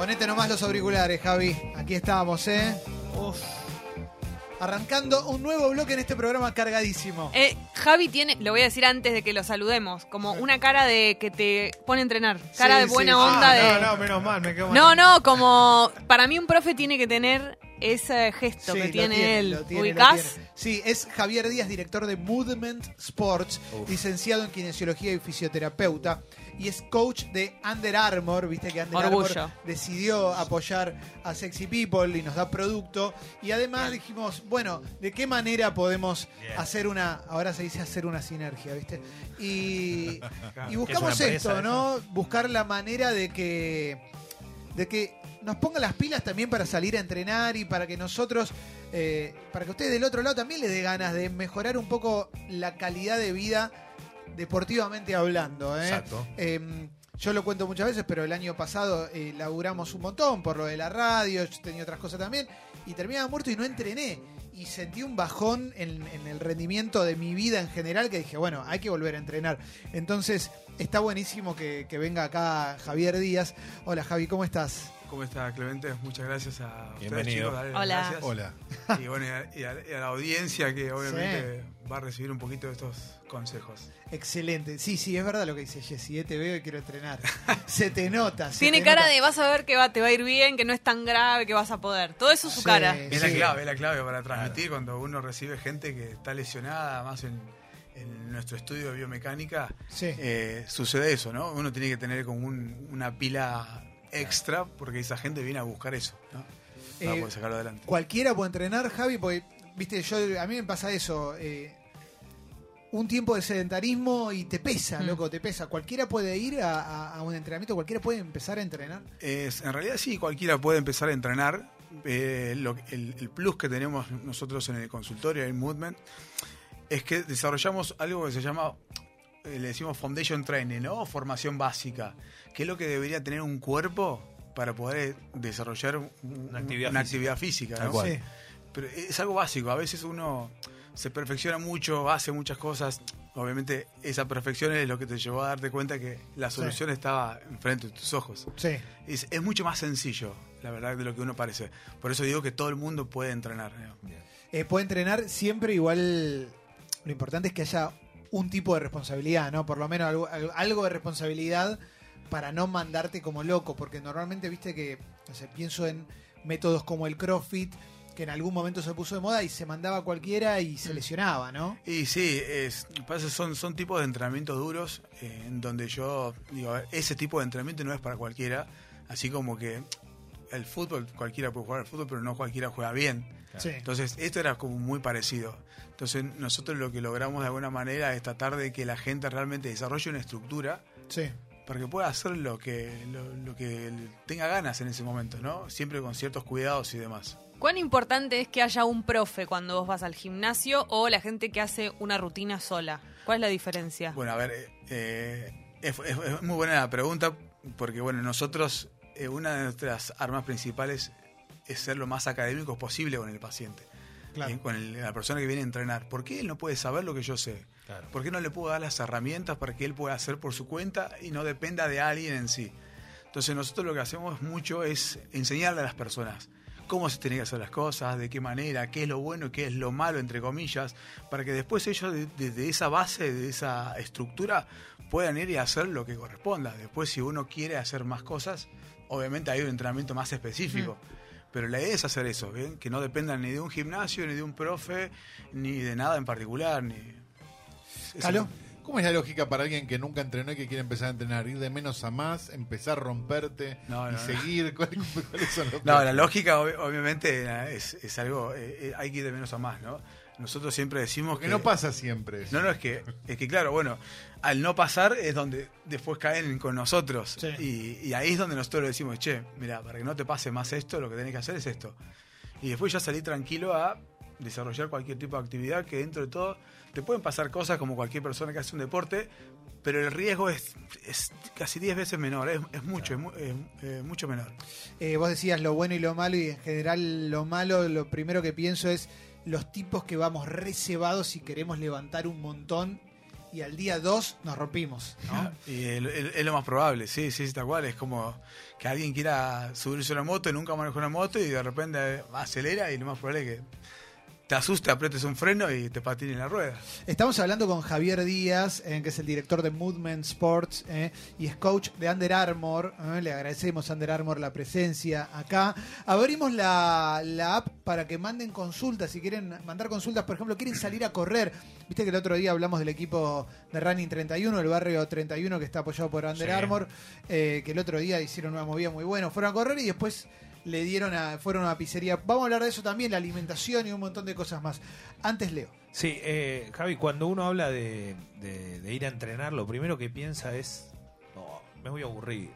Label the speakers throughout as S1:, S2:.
S1: Ponete nomás los auriculares, Javi. Aquí estamos, ¿eh? Arrancando un nuevo bloque en este programa cargadísimo.
S2: Eh, Javi tiene, lo voy a decir antes de que lo saludemos, como una cara de que te pone a entrenar. Cara
S1: Sí,
S2: de buena
S1: sí.
S2: onda
S3: Ah,
S2: de.
S3: No, no, menos mal, me quedo
S2: No, no, como para mí un profe tiene que tener ese gesto
S1: Sí,
S2: que tiene, él.
S1: tiene, lo
S2: ¿Ubicás?
S1: tiene. Sí, es Javier Díaz, director de Movement Sports, licenciado en kinesiología y fisioterapeuta. Y es coach de Under Armour, viste que Under
S2: Orgullo.
S1: Armour decidió apoyar a Sexy People y nos da producto. Y además dijimos, bueno, ¿de qué manera podemos
S3: Bien.
S1: hacer una, ahora se dice hacer una sinergia, viste? Y, y buscamos esto, ¿no? Buscar la manera de que, de que nos pongan las pilas también para salir a entrenar y para que nosotros, eh, para que ustedes del otro lado también les dé ganas de mejorar un poco la calidad de vida deportivamente hablando. ¿eh?
S3: Exacto.
S1: Eh, yo lo cuento muchas veces, pero el año pasado eh, laburamos un montón por lo de la radio, yo tenía otras cosas también, y terminaba muerto y no entrené. Y sentí un bajón en, el rendimiento de mi vida en general que dije, bueno, hay que volver a entrenar. Entonces, está buenísimo que, que venga acá Javier Díaz. Hola Javi, ¿cómo estás?
S4: ¿Cómo está Clemente? Muchas gracias a ustedes,
S3: Bienvenido.
S4: chicos.
S2: Hola.
S4: gracias.
S3: Hola.
S4: Y bueno, y a, y la audiencia que obviamente va a recibir un poquito de estos consejos.
S1: Excelente. Sí, sí, es verdad lo que dice Jessy, eh, te veo y quiero entrenar. Se te nota. se
S2: Tiene
S1: te
S2: cara
S1: nota.
S2: de vas a ver que va, te va a ir bien, que no es tan grave, que vas a poder. Todo eso es su
S1: Sí.
S2: cara.
S4: Es la clave, es la clave para transmitir cuando uno recibe gente que está lesionada, más en, en nuestro estudio de biomecánica,
S1: Sí.
S4: eh, sucede eso, ¿no? Uno tiene que tener como un- una pila extra porque esa gente viene a buscar eso, ¿no? Para
S1: Eh,
S4: poder sacarlo adelante.
S1: Cualquiera puede entrenar, Javi, porque, viste, yo a mí me pasa eso. eh, un tiempo de sedentarismo y te pesa,
S2: Mm.
S1: loco, te pesa. Cualquiera puede ir a, a- a un entrenamiento, cualquiera puede empezar a entrenar.
S4: Es, en realidad sí, cualquiera puede empezar a entrenar. Eh, lo- el, el plus que tenemos nosotros en el consultorio, en Movement, es que desarrollamos algo que se llama, le decimos Foundation Training, ¿no? Formación básica, que es lo que debería tener un cuerpo para poder desarrollar un-
S3: Una actividad
S4: una
S3: física.
S4: actividad física.
S3: Tal
S4: ¿no?
S3: cual.
S1: Sí.
S4: Pero es algo básico. A veces uno se perfecciona mucho, hace muchas cosas. Obviamente esa perfección es lo que te llevó a darte cuenta que la solución estaba enfrente de tus ojos.
S1: Sí.
S4: Es, es mucho más sencillo, la verdad, de lo que uno parece. Por eso digo que todo el mundo puede entrenar. ¿no?
S1: Eh, puede entrenar siempre igual. Lo importante es que haya un tipo de responsabilidad, ¿no? Por lo menos algo, de responsabilidad para no mandarte como loco, porque normalmente, viste que, pienso en métodos como el CrossFit, que en algún momento se puso de moda y se mandaba a cualquiera y se lesionaba, ¿no?
S4: Y sí, es, pasa, son, son tipos de entrenamiento duros eh, en donde yo digo, a ver, ese tipo de entrenamiento no es para cualquiera, así como que el fútbol, cualquiera puede jugar al fútbol, pero no cualquiera juega bien.
S1: Sí.
S4: Entonces, esto era como muy parecido. Entonces, nosotros lo que logramos de alguna manera es tratar de que la gente realmente desarrolle una estructura
S1: Sí.
S4: para que pueda hacer lo que, lo, lo que tenga ganas en ese momento, ¿no? Siempre con ciertos cuidados y demás.
S2: ¿Cuán importante es que haya un profe cuando vos vas al gimnasio o la gente que hace una rutina sola? ¿Cuál es la diferencia?
S4: Bueno, a ver, eh, es, es- es muy buena la pregunta porque, bueno, nosotros, eh, una de nuestras armas principales es ser lo más académicos posible con el paciente,
S1: Claro.
S4: eh, con el- la persona que viene a entrenar. ¿Por qué él no puede saber lo que yo sé?
S3: Claro.
S4: ¿Por qué no le puedo dar las herramientas para que él pueda hacer por su cuenta y no dependa de alguien en sí? Entonces nosotros lo que hacemos mucho es enseñarle a las personas cómo se tienen que hacer las cosas, de qué manera, qué es lo bueno y qué es lo malo, entre comillas, para que después ellos de- desde esa base, de esa estructura, puedan ir y hacer lo que corresponda. Después si uno quiere hacer más cosas, obviamente hay un entrenamiento más específico. Pero la idea es hacer eso, ¿bien? que no dependan ni de un gimnasio, ni de un profe, ni de nada en particular. Ni...
S3: ¿Cómo es la lógica para alguien que nunca entrenó y que quiere empezar a entrenar? Ir de menos a más, empezar a romperte
S4: No,
S3: y
S4: no, no.
S3: seguir. ¿Cuál- ¿Cuáles son los
S4: No, la lógica ob- obviamente eh, es, es algo, eh, eh, hay que ir de menos a más, ¿no? Nosotros siempre decimos
S3: Porque
S4: que...
S3: no pasa siempre. eso.
S4: No, no, es que, es que claro, bueno, al no pasar es donde después caen con nosotros.
S1: Sí.
S4: Y, y ahí es donde nosotros le decimos, che, mira, para que no te pase más esto, lo que tenés que hacer es esto. Y después ya salí tranquilo a desarrollar cualquier tipo de actividad que dentro de todo te pueden pasar cosas como cualquier persona que hace un deporte, pero el riesgo es, es casi 10 veces menor, es, es mucho, es, mu- es, eh, mucho menor.
S1: Eh, vos decías lo bueno y lo malo, y en general lo malo, lo primero que pienso es los tipos que vamos reservados y queremos levantar un montón y al día 2 nos rompimos. ¿no?
S4: Y es, lo más probable, sí, sí, tal cual. Es como que alguien quiera subirse a una moto y nunca manejó una moto y de repente acelera y lo más probable es que te asuste, apretes un freno y te patine la rueda.
S1: Estamos hablando con Javier Díaz, eh, que es el director de Movement Sports eh, y es coach de Under Armour. eh, le agradecemos a Under Armour la presencia acá. Abrimos la, la app para que manden consultas. Si quieren mandar consultas, por ejemplo, quieren salir a correr. Viste que el otro día hablamos del equipo de Running 31, el barrio 31 que está apoyado por Under
S5: Sí.
S1: Armour, eh, que el otro día hicieron una movida muy buena. Fueron a correr y después le dieron a, fueron a una pizzería. Vamos a hablar de eso también, la alimentación y un montón de cosas más. Antes Leo.
S5: Sí, eh, Javi, cuando uno habla de, de- de ir a entrenar, lo primero que piensa es, no, me voy a aburrir.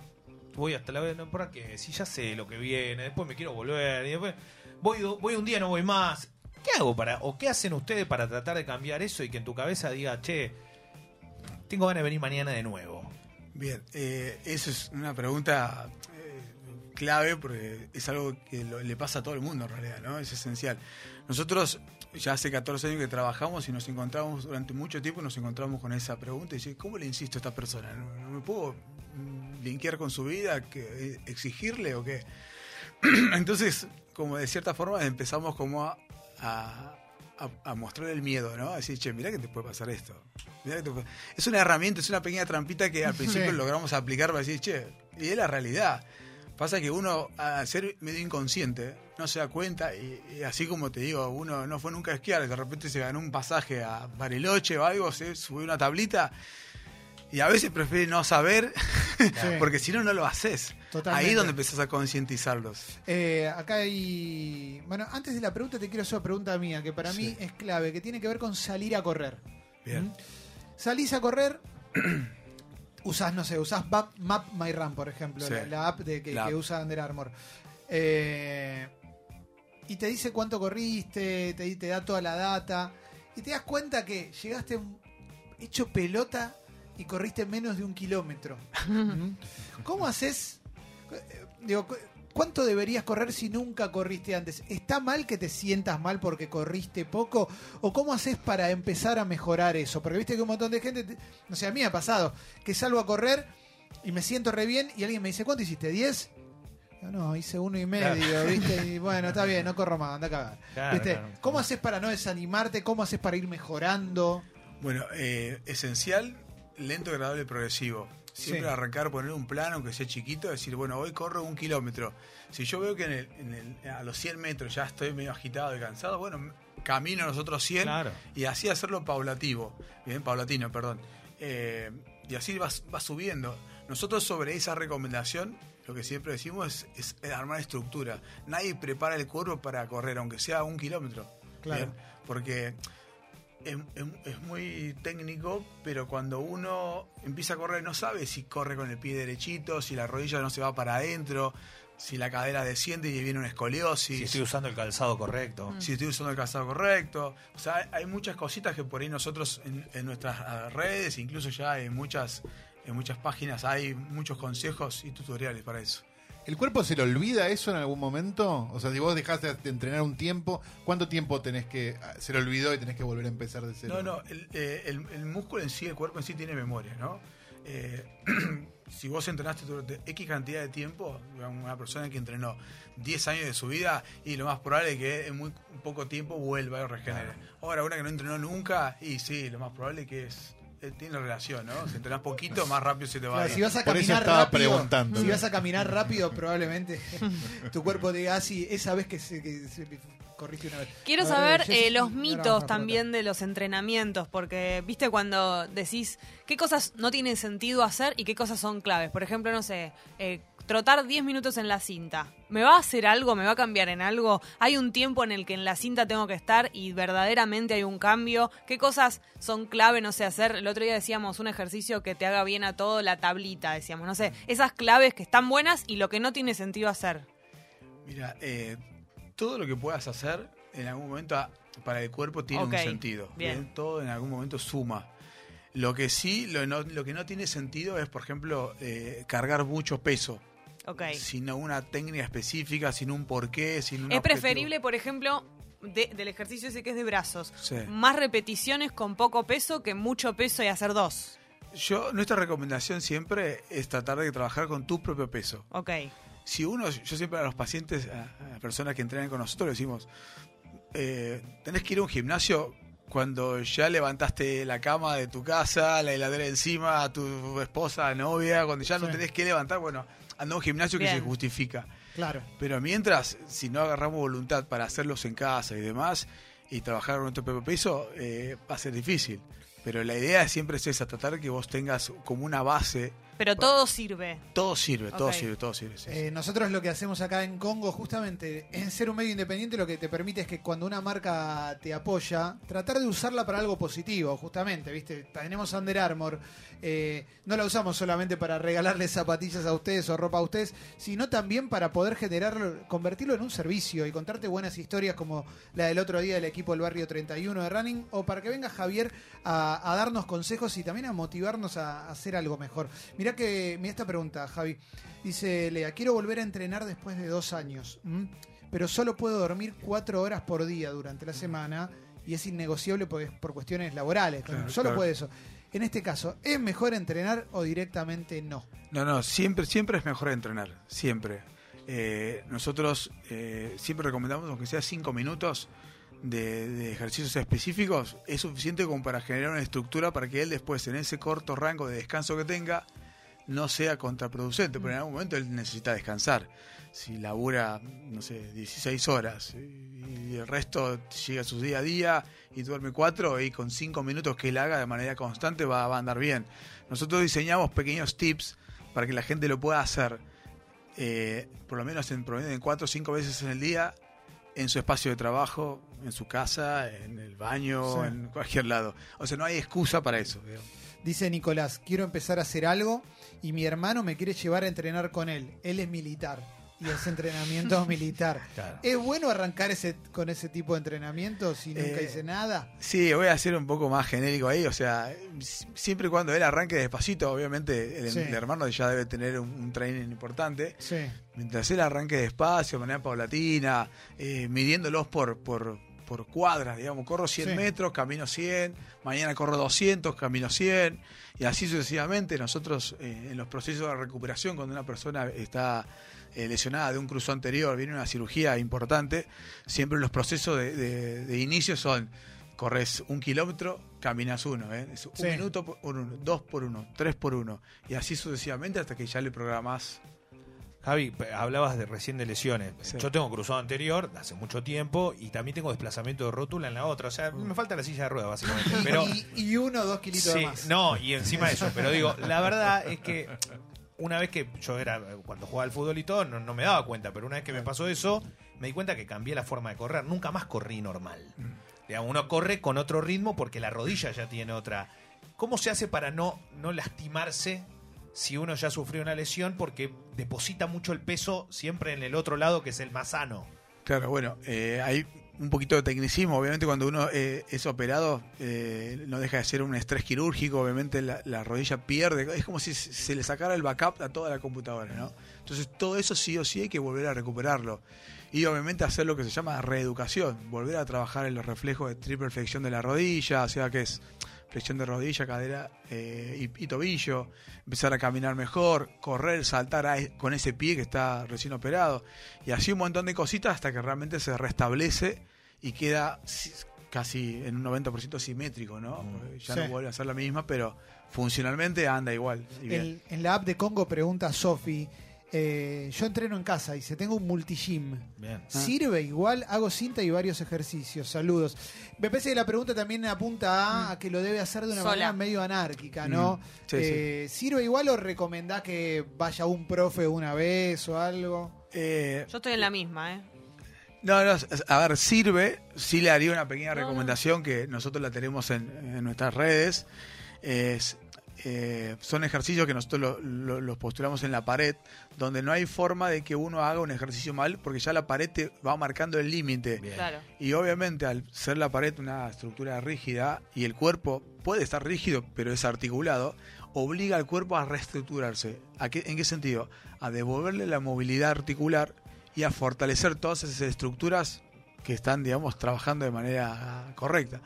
S5: Voy hasta la vez, no, ¿por qué? Si ya sé lo que viene, después me quiero volver, y después voy, voy un día, no voy más. ¿Qué hago para, o qué hacen ustedes para tratar de cambiar eso y que en tu cabeza diga, che, tengo ganas de venir mañana de nuevo?
S4: Bien, eh, eso es una pregunta clave porque es algo que lo- le pasa a todo el mundo en realidad, ¿no? Es esencial. Nosotros ya hace 14 años que trabajamos y nos encontramos durante mucho tiempo nos encontramos con esa pregunta y dice, ¿cómo le insisto a esta persona? ¿No, me puedo mm, linkear con su vida, que, eh, exigirle o qué? Entonces, como de cierta forma empezamos como a, a, a- a mostrar el miedo, ¿no? A decir, che, mirá que te puede pasar esto. Mirá que te puede- Es una herramienta, es una pequeña trampita que al principio
S1: Sí.
S4: logramos aplicar para decir, che, y es la realidad. Pasa que uno, al ser medio inconsciente, no se da cuenta y, y así como te digo, uno no fue nunca a esquiar, de repente se ganó un pasaje a Bariloche o algo, se subió una tablita y a veces prefiere no saber porque si no, no lo haces.
S1: Totalmente.
S4: Ahí es donde empezás a concientizarlos.
S1: Eh, acá hay. Bueno, antes de la pregunta, te quiero hacer una pregunta mía, que para
S4: Sí.
S1: mí es clave, que tiene que ver con salir a correr.
S4: Bien.
S1: ¿Mm? Salís a correr, usás, no sé, usás Map, Map My Run, por ejemplo,
S4: Sí.
S1: la, la app de, que,
S4: La
S1: que usa Under Armour. Eh, y te dice cuánto corriste, te, te da toda la data, y te das cuenta que llegaste hecho pelota y corriste menos de un kilómetro. ¿Mm? ¿Cómo haces? eh, Digo, ¿cuánto deberías correr si nunca corriste antes? ¿Está mal que te sientas mal porque corriste poco? ¿O cómo haces para empezar a mejorar eso? Porque viste que un montón de gente, te- no sé, a mí me ha pasado, que salgo a correr y me siento re bien y alguien me dice, ¿cuánto hiciste? ¿10? Yo, no, hice uno y medio, ¿viste? Y bueno, está bien, no corro más, anda a cagar.
S5: Claro,
S1: ¿Viste?
S5: claro.
S1: ¿Cómo haces para no desanimarte? ¿Cómo haces para ir mejorando?
S4: Bueno, eh, esencial, lento, agradable y progresivo. Siempre
S1: Sí.
S4: arrancar, poner un plano, aunque sea chiquito, decir, bueno, hoy corro un kilómetro. Si yo veo que en el- en el- a los 100 metros ya estoy medio agitado y cansado, bueno, camino a los otros 100
S5: Claro.
S4: y así hacerlo paulatativo, bien, paulatino, perdón. Eh, y así vas, vas subiendo. Nosotros sobre esa recomendación, lo que siempre decimos es, es armar estructura. Nadie prepara el cuerpo para correr, aunque sea un kilómetro.
S1: Claro.
S4: Bien, Porque es, es- es muy técnico, pero cuando uno empieza a correr no sabe si corre con el pie derechito, si la rodilla no se va para adentro, si la cadera desciende y viene una escoliosis.
S5: Si estoy usando el calzado correcto.
S4: si estoy usando el calzado correcto. O sea, hay- hay muchas cositas que por ahí nosotros en, en nuestras ah, redes, incluso ya en muchas, en muchas páginas, hay muchos consejos y tutoriales para eso.
S3: ¿El cuerpo se le olvida eso en algún momento? O sea, si vos dejaste de entrenar un tiempo, ¿cuánto tiempo tenés que... ah, se le olvidó y tenés que volver a empezar de cero?
S4: No, no, el, eh, el- el músculo en sí, el cuerpo en sí tiene memoria, ¿no? Eh, si vos entrenaste durante X cantidad de tiempo, una persona que entrenó 10 años de su vida, y lo más probable es que en muy poco tiempo vuelva y regenere. Ahora, una que no entrenó nunca, y sí, lo más probable es que es, tiene relación, ¿no? Si entrenás poquito, más rápido se te va a
S1: Claro,
S4: ir.
S1: si vas a
S3: Por eso
S1: caminar
S3: estaba
S1: rápido,
S3: preguntando.
S1: si vas a caminar rápido, probablemente tu cuerpo diga así, esa vez que, se, que se- corriste una vez.
S2: Quiero saber
S1: Jessy,
S2: eh, los mitos también de los entrenamientos, porque viste cuando decís qué cosas no tienen sentido hacer y qué cosas son claves. Por ejemplo, no sé, eh, trotar 10 minutos en la cinta. ¿Me va a hacer algo? ¿Me va a cambiar en algo? ¿Hay un tiempo en el que en la cinta tengo que estar y verdaderamente hay un cambio? ¿Qué cosas son clave, no sé, hacer? El otro día decíamos un ejercicio que te haga bien a todo, la tablita, decíamos, no sé, esas claves que están buenas y lo que no tiene sentido hacer.
S4: Mira, eh, todo lo que puedas hacer en algún momento a- para el cuerpo tiene un sentido.
S2: bien.
S4: Todo en algún momento suma. Lo que sí, lo, no- lo que no tiene sentido es, por ejemplo, eh, cargar mucho peso.
S2: Ok.
S4: Sin una técnica específica, sin un porqué, sin un
S2: Es
S4: objetivo.
S2: preferible, por ejemplo, de- del ejercicio ese que es de brazos.
S4: Sí.
S2: Más repeticiones con poco peso que mucho peso y hacer dos.
S4: Yo, nuestra recomendación siempre es tratar de trabajar con tu propio peso.
S2: Ok.
S4: Si uno, yo siempre a los pacientes, a, las personas que entrenan con nosotros, le decimos, eh, tenés que ir a un gimnasio cuando ya levantaste la cama de tu casa, la heladera encima, a tu esposa, novia, cuando ya no tenés que levantar, bueno, anda a un gimnasio que se justifica.
S1: Claro.
S4: Pero mientras, si no agarramos voluntad para hacerlos en casa y demás, y trabajar con nuestro propio peso, eh, va a ser difícil. Pero la idea siempre es esa, tratar de que vos tengas como una base.
S2: Pero todo sirve.
S4: Todo sirve, todo
S2: Ok.
S4: sirve, todo sirve. sí, sí.
S1: Eh, nosotros lo que hacemos acá en Congo, justamente, en ser un medio independiente, lo que te permite es que cuando una marca te apoya, tratar de usarla para algo positivo, justamente, ¿viste? Tenemos Under Armour, eh, no la usamos solamente para regalarles zapatillas a ustedes o ropa a ustedes, sino también para poder generar, convertirlo en un servicio y contarte buenas historias como la del otro día del equipo del Barrio 31 de Running, o para que venga Javier a, a darnos consejos y también a motivarnos a, a hacer algo mejor. Mirá que, mira esta pregunta, Javi. Dice Lea, quiero volver a entrenar después de dos años, ¿m? pero solo puedo dormir cuatro horas por día durante la semana y es innegociable es por cuestiones laborales.
S4: Claro,
S1: solo
S4: claro.
S1: puede eso. En este caso, ¿es mejor entrenar o directamente no?
S4: No, no, siempre, siempre es mejor entrenar, siempre. Eh, nosotros eh, siempre recomendamos, aunque sea cinco minutos de, de ejercicios específicos, es suficiente como para generar una estructura para que él después, en ese corto rango de descanso que tenga, no sea contraproducente, pero en algún momento él necesita descansar. Si labura, no sé, 16 horas y el resto llega a su día a día y duerme cuatro y con cinco minutos que él haga de manera constante va, va a andar bien. Nosotros diseñamos pequeños tips para que la gente lo pueda hacer, eh, por lo menos en promedio de cuatro o cinco veces en el día, en su espacio de trabajo, en su casa, en el baño,
S1: Sí.
S4: en cualquier lado. O sea, no hay excusa para eso. digamos.
S1: Dice Nicolás, quiero empezar a hacer algo y mi hermano me quiere llevar a entrenar con él. Él es militar y es entrenamiento militar.
S5: Claro.
S1: ¿Es bueno arrancar ese, con ese tipo de entrenamiento si nunca
S4: Eh,
S1: hice nada?
S4: Sí, voy a ser un poco más genérico ahí, o sea, si- siempre y cuando él arranque despacito, obviamente el,
S1: Sí.
S4: el hermano ya debe tener un, un training importante.
S1: Sí.
S4: Mientras él arranque despacio, de manera paulatina, eh, midiéndolos por, por, por cuadras, digamos, corro 100
S1: Sí.
S4: metros, camino 100, mañana corro 200, camino 100, y así sucesivamente. Nosotros eh, en los procesos de recuperación, cuando una persona está eh, lesionada de un cruzo anterior, viene una cirugía importante, siempre los procesos de, de- de inicio son, corres un kilómetro, caminas uno, ¿eh? Es un
S1: Sí.
S4: minuto por uno, dos por uno, tres por uno, y así sucesivamente hasta que ya le programás
S5: Javi, hablabas de recién de lesiones.
S4: Sí.
S5: Yo tengo cruzado anterior de hace mucho tiempo y también tengo desplazamiento de rótula en la otra. O sea, me falta la silla de ruedas, básicamente. Pero,
S1: y, y uno o dos kilitos de
S5: Sí,
S1: más.
S5: no, y encima de eso. Pero digo, la verdad es que una vez que yo era, cuando jugaba al fútbol y todo, no, no me daba cuenta, pero una vez que me pasó eso, me di cuenta que cambié la forma de correr. Nunca más corrí normal. Digamos, uno corre con otro ritmo porque la rodilla ya tiene otra. ¿Cómo se hace para no, no lastimarse si uno ya sufrió una lesión? Porque deposita mucho el peso siempre en el otro lado, que es el más sano.
S4: Claro, bueno, eh, hay un poquito de tecnicismo. Obviamente, cuando uno eh, es operado, eh, no deja de ser un estrés quirúrgico. Obviamente, la, la rodilla pierde. Es como si se le sacara el backup a toda la computadora, ¿no? Entonces, todo eso sí o sí hay que volver a recuperarlo. Y obviamente hacer lo que se llama reeducación, volver a trabajar en los reflejos de triple flexión de la rodilla, o sea que es flexión de rodilla, cadera eh, y, y tobillo, empezar a caminar mejor, correr, saltar a- e, con ese pie que está recién operado, y así un montón de cositas hasta que realmente se restablece y queda si- casi en un 90% simétrico, ¿no? Porque Ya
S1: Sí.
S4: no vuelve a ser la misma, pero funcionalmente anda igual.
S1: El- en la app de Congo pregunta Sofi, eh, yo entreno en casa y se tengo un multigym.
S5: Bien.
S1: ¿Sirve igual? Hago cinta y varios ejercicios. Saludos. Me parece que la pregunta también apunta a, a que lo debe hacer de una
S2: Sola.
S1: manera medio anárquica, ¿no?
S4: Mm. Sí,
S1: Eh, ¿Sirve igual o recomendás que vaya un profe una vez o algo?
S4: Eh,
S2: Yo estoy en la misma, ¿eh?
S4: No, no, a ver, sirve. Sí le haría una pequeña
S2: No, no.
S4: recomendación que nosotros la tenemos en, en nuestras redes. Es, eh, son ejercicios que nosotros lo- lo- los postulamos en la pared, donde no hay forma de que uno haga un ejercicio mal, porque ya la pared te va marcando el límite.
S2: Claro.
S4: Y obviamente al ser la pared una estructura rígida y el cuerpo puede estar rígido pero es articulado, obliga al cuerpo a reestructurarse. ¿A qué- ¿En qué sentido? A devolverle la movilidad articular y a fortalecer todas esas estructuras que están, digamos, trabajando de manera correcta.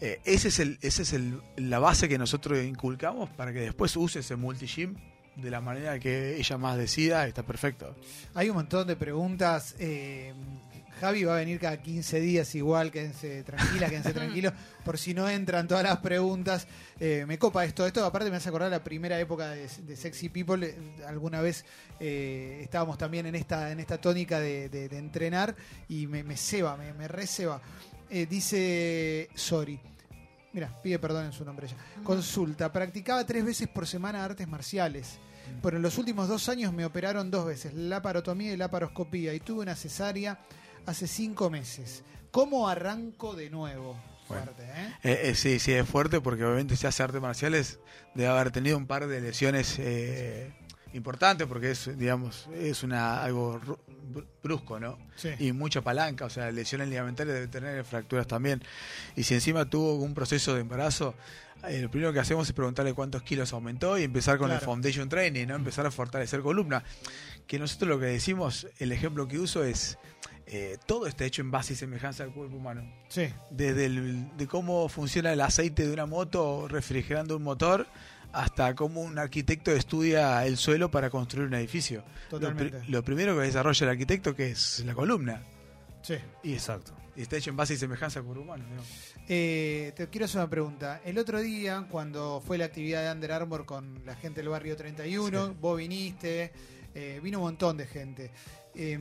S4: Eh, ese es, el, ese es el, la base que nosotros inculcamos para que después use ese multi-gym de la manera que ella más decida, está perfecto.
S1: Hay un montón de preguntas. eh, Javi va a venir cada 15 días igual, quédense tranquila, quédense tranquilos, por si no entran todas las preguntas. Eh, me copa esto, esto aparte me hace acordar la primera época de, de Sexy People, eh, alguna vez eh, estábamos también en esta, en esta tónica de, de- de entrenar y me, me ceba, me, me receba. Eh, dice Sorry. Mira, pide perdón en su nombre ella. Consulta, practicaba tres veces por semana artes marciales. Pero en los últimos dos años me operaron dos veces, la parotomía y la paroscopía, y tuve una cesárea hace cinco meses. ¿Cómo arranco de nuevo? Fuerte, ¿eh?
S4: Eh, eh, sí, sí, es fuerte porque obviamente si hace artes marciales debe haber tenido un par de lesiones eh, importantes porque es, digamos, es una algo ru- br- brusco, ¿no?
S1: Sí.
S4: Y mucha palanca, o sea, lesiones ligamentarias debe tener fracturas también. Y si encima tuvo un proceso de embarazo, eh, lo primero que hacemos es preguntarle cuántos kilos aumentó y empezar con el foundation training. ¿no? Empezar a fortalecer columna. Que nosotros lo que decimos, el ejemplo que uso es, eh, todo está hecho en base y semejanza al cuerpo humano
S1: Sí,
S4: desde el, de cómo funciona el aceite de una moto refrigerando un motor hasta cómo un arquitecto estudia el suelo para construir un edificio. Lo,
S1: totalmente.
S4: lo primero que desarrolla el arquitecto que es la columna
S1: Sí.
S4: y,
S5: Exacto.
S4: y está hecho en base y semejanza cuerpo humano.
S1: Eh, te quiero hacer una pregunta. El otro día, cuando fue la actividad de Under Armour con la gente del barrio 31,
S4: Sí.
S1: vos viniste, eh, vino un montón de gente. Eh,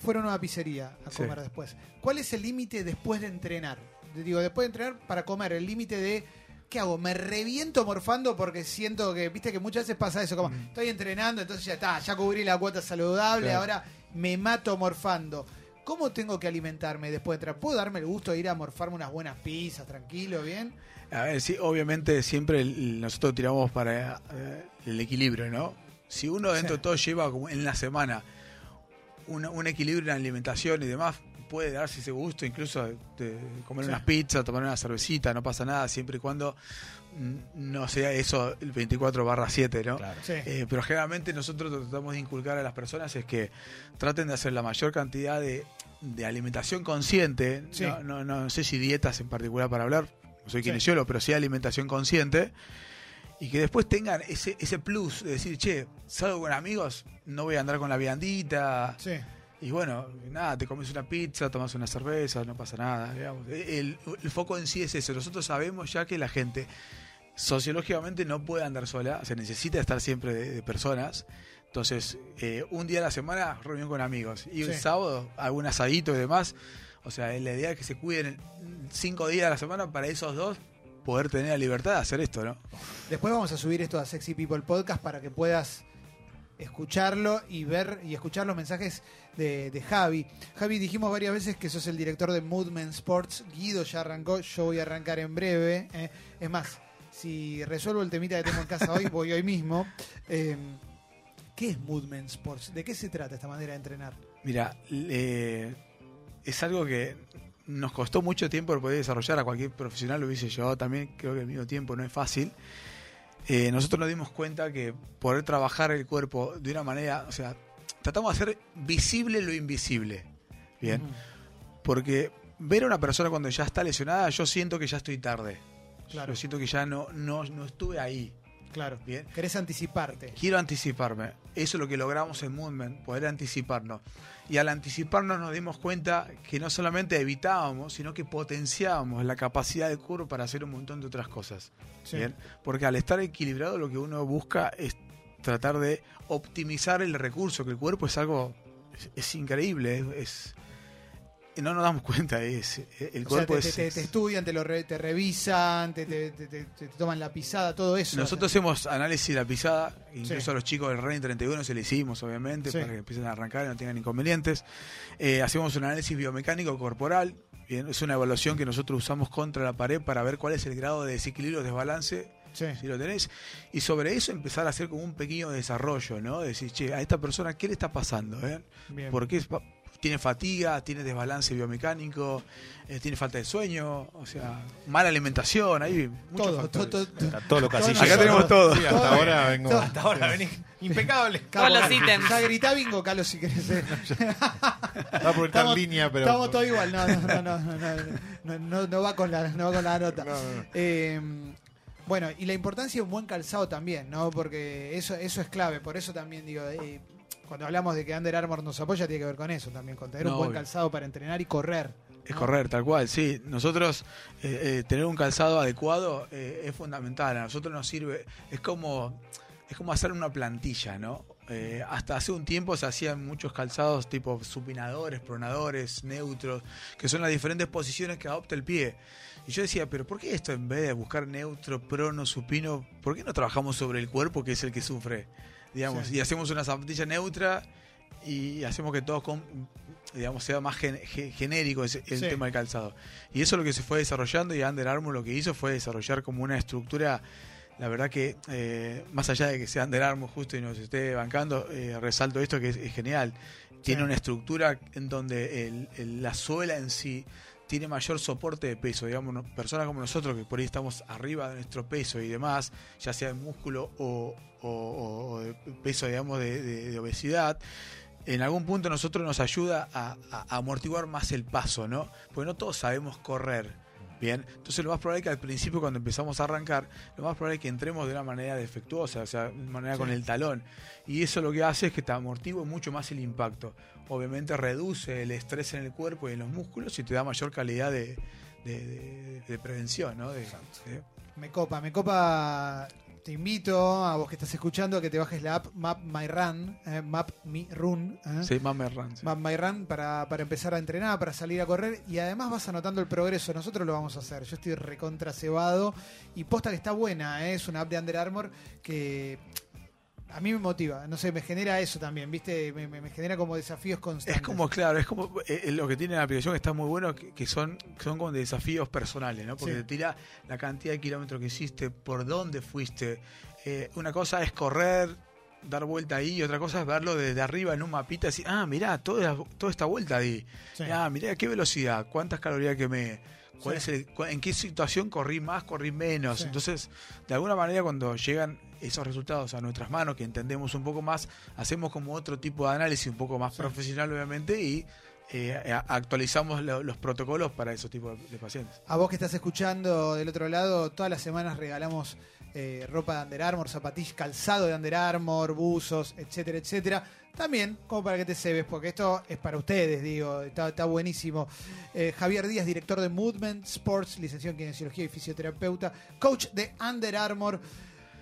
S1: fueron a una pizzería a
S4: Sí.
S1: comer después. ¿Cuál es el límite después de entrenar? Digo, después de entrenar para comer, el límite de. ¿Qué hago? ¿Me reviento morfando porque siento que, viste que muchas veces pasa eso, como
S4: Mm.
S1: estoy entrenando, entonces ya está, ya cubrí la cuota saludable,
S4: Claro.
S1: ahora me mato morfando. ¿Cómo tengo que alimentarme después de entrar? ¿Puedo darme el gusto de ir a morfarme unas buenas pizzas, tranquilo, bien?
S4: A ver, sí, obviamente siempre el- nosotros tiramos para eh, el equilibrio, ¿no? Si uno dentro
S1: Sí.
S4: de todo lleva como en la semana una- un equilibrio en la alimentación y demás, puede darse ese gusto incluso de, de comer
S1: Sí.
S4: unas pizzas, tomar una cervecita, no pasa nada, siempre y cuando no sea eso el 24 barra 7, ¿no?
S5: Claro.
S1: Sí.
S4: Eh, pero generalmente nosotros tratamos de inculcar a las personas es que traten de hacer la mayor cantidad de, de alimentación consciente,
S1: Sí.
S4: no, no, no sé si dietas en particular para hablar, no soy
S1: Sí.
S4: kinesiólogo, pero sí alimentación consciente, y que después tengan ese, ese plus de decir, che, salgo con amigos, no voy a andar con la viandita,
S1: Sí.
S4: Y bueno, nada, te comes una pizza, tomas una cerveza, no pasa nada. digamos. El, el foco en sí es eso. Nosotros sabemos ya que la gente sociológicamente no puede andar sola, se necesita estar siempre de, de personas. Entonces, eh, un día a la semana, reunión con amigos. Y
S1: Sí.
S4: sábado, algún asadito y demás. O sea, la idea es que se cuiden cinco días a la semana para esos dos poder tener la libertad de hacer esto, ¿no?
S1: Después vamos a subir esto a Sexy People Podcast para que puedas escucharlo y ver y escuchar los mensajes de, de Javi. Javi, dijimos varias veces que sos el director de Moodman Sports. Guido ya arrancó, yo voy a arrancar en breve. ¿eh? Es más, si resuelvo el temita que tengo en casa hoy, voy hoy mismo. Eh, ¿Qué es Moodman Sports? ¿De qué se trata esta manera de entrenar?
S4: Mira, es algo que nos costó mucho tiempo el poder desarrollar. A cualquier profesional lo hubiese llevado también, creo que al mismo tiempo no es fácil. Eh, nosotros nos dimos cuenta que poder trabajar el cuerpo de una manera, o sea, tratamos de hacer visible lo invisible. Bien, porque ver a una persona cuando ya está lesionada, yo siento que ya estoy tarde.
S1: Claro.
S4: Yo siento que ya no, no, no estuve ahí.
S1: Claro.
S4: Bien.
S1: Querés anticiparte.
S4: Quiero anticiparme. Eso es lo que logramos en Movement, poder anticiparnos. Y al anticiparnos nos dimos cuenta que no solamente evitábamos, sino que potenciábamos la capacidad del cuerpo para hacer un montón de otras cosas.
S1: Sí.
S4: Bien. Porque al estar equilibrado lo que uno busca es tratar de optimizar el recurso, que el cuerpo es algo, es, es increíble, es, es- no nos damos cuenta, es, el
S1: O sea,
S4: cuerpo
S1: te, te-
S4: es...
S1: te-
S4: es-
S1: te estudian, te lo re- te revisan, te, te- toman la pisada, todo eso.
S4: Nosotros hacemos análisis de la pisada, incluso
S1: Sí.
S4: a los chicos del Running 31 se le hicimos, obviamente,
S1: Sí.
S4: para que empiecen a arrancar y no tengan inconvenientes. Eh, hacemos un análisis biomecánico corporal, bien, es una evaluación que nosotros usamos contra la pared para ver cuál es el grado de desequilibrio desbalance,
S1: Sí.
S4: si lo tenés, y sobre eso empezar a hacer como un pequeño desarrollo, ¿no? Decir, che, a esta persona, ¿qué le está pasando? eh? ¿Por qué? Tiene fatiga, tiene desbalance biomecánico, eh, tiene falta de sueño, o sea, mala alimentación, hay muchos
S1: Todo,
S4: factores.
S1: todo, todo.
S5: Acá todos los casillos.
S4: Acá tenemos todo.
S3: Sí, hasta ahora vengo.
S5: Hasta ahora venís impecable.
S2: Todos los ítems.
S1: Ya grita bingo, Carlos, si querés. eh.
S3: Va a proyectar
S1: Estamos-
S3: línea, pero.
S1: Estamos todos igual. No, no, no, no, no, no, no, no va con la, no va con la nota.
S3: No, no, no.
S1: Eh, bueno, y la importancia de un buen calzado también, ¿no? Porque eso, eso es clave. Por eso también digo, eh, cuando hablamos de que Under Armour nos apoya, tiene que ver con eso también, con tener
S4: No,
S1: un buen
S4: obvio.
S1: calzado para entrenar y correr.
S4: Es
S1: ¿no?
S4: correr, tal cual, sí. Nosotros, eh, eh, tener un calzado adecuado eh, es fundamental. A nosotros nos sirve, es como, es como hacer una plantilla, ¿no? Eh, hasta hace un tiempo se hacían muchos calzados tipo supinadores, pronadores, neutros, que son las diferentes posiciones que adopta el pie. Y yo decía, pero ¿por qué esto en vez de buscar neutro, prono, supino, por qué no trabajamos sobre el cuerpo que es el que sufre? Digamos,
S1: Sí.
S4: y hacemos una zapatilla neutra y hacemos que todo con- digamos sea más gen- ge- genérico ese- el
S1: Sí.
S4: tema del calzado. Y eso es lo que se fue desarrollando y Under Armour lo que hizo fue desarrollar como una estructura, la verdad que eh, más allá de que sea Under Armour justo y nos esté bancando, eh, resalto esto que es, es genial. Tiene
S1: Sí.
S4: una estructura en donde el- el- la suela en sí tiene mayor soporte de peso, digamos, personas como nosotros que por ahí estamos arriba de nuestro peso y demás, ya sea de músculo o, de peso, digamos, de, obesidad, en algún punto nosotros nos ayuda a, a- a amortiguar más el paso, ¿no? Porque no todos sabemos correr. Bien, entonces lo más probable es que al principio cuando empezamos a arrancar, lo más probable es que entremos de una manera defectuosa, o sea, de manera con el talón. Y eso lo que hace es que te amortigua mucho más el impacto. Obviamente reduce el estrés en el cuerpo y en los músculos y te da mayor calidad de, de- de- de prevención, ¿no? De- de-
S1: Me copa, me copa. Te invito a vos que estás escuchando a que te bajes la app Map My Run, eh, Map Me Run. eh.
S4: sí, me ran, sí.
S1: Map My Run para, para empezar a entrenar, para salir a correr y además vas anotando el progreso. Nosotros lo vamos a hacer. Yo estoy recontra cebado y posta que está buena. ¿eh? Es una app de Under Armour que a mí me motiva. No sé, me genera eso también, ¿viste? Me, me- me genera como desafíos constantes.
S4: Es como, claro, es como eh, eh, lo que tiene la aplicación que está muy bueno, que, que son, son como desafíos personales, ¿no? Porque
S1: Sí.
S4: te tira la cantidad de kilómetros que hiciste, por dónde fuiste. Eh, una cosa es correr, dar vuelta ahí, y otra cosa es verlo desde arriba en un mapita decir, ah, mirá, toda, toda esta vuelta ahí.
S1: Sí.
S4: Ah, mirá, qué velocidad, cuántas calorías quemé. ¿Cuál
S1: Sí.
S4: es el, ¿En qué situación corrí más, corrí menos?
S1: Sí.
S4: Entonces, de alguna manera, cuando llegan esos resultados a nuestras manos, que entendemos un poco más, hacemos como otro tipo de análisis, un poco más profesional, obviamente, y eh, actualizamos lo- los protocolos para esos tipos de, de pacientes.
S1: A vos que estás escuchando del otro lado, todas las semanas regalamos eh, ropa de Under Armour, zapatillas, calzado de Under Armour, buzos, etcétera, etcétera. También, como para que te cebes, porque esto es para ustedes, digo, está, está buenísimo. Eh, Javier Díaz, director de Movement Sports, licenciado en Kinesiología y Fisioterapeuta, coach de Under Armour.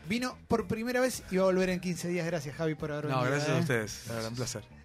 S1: Vino por primera vez y va a volver en 15 días. Gracias, Javi, por haber
S4: No,
S1: venido.
S4: gracias a
S1: ¿eh?
S4: ustedes, un placer.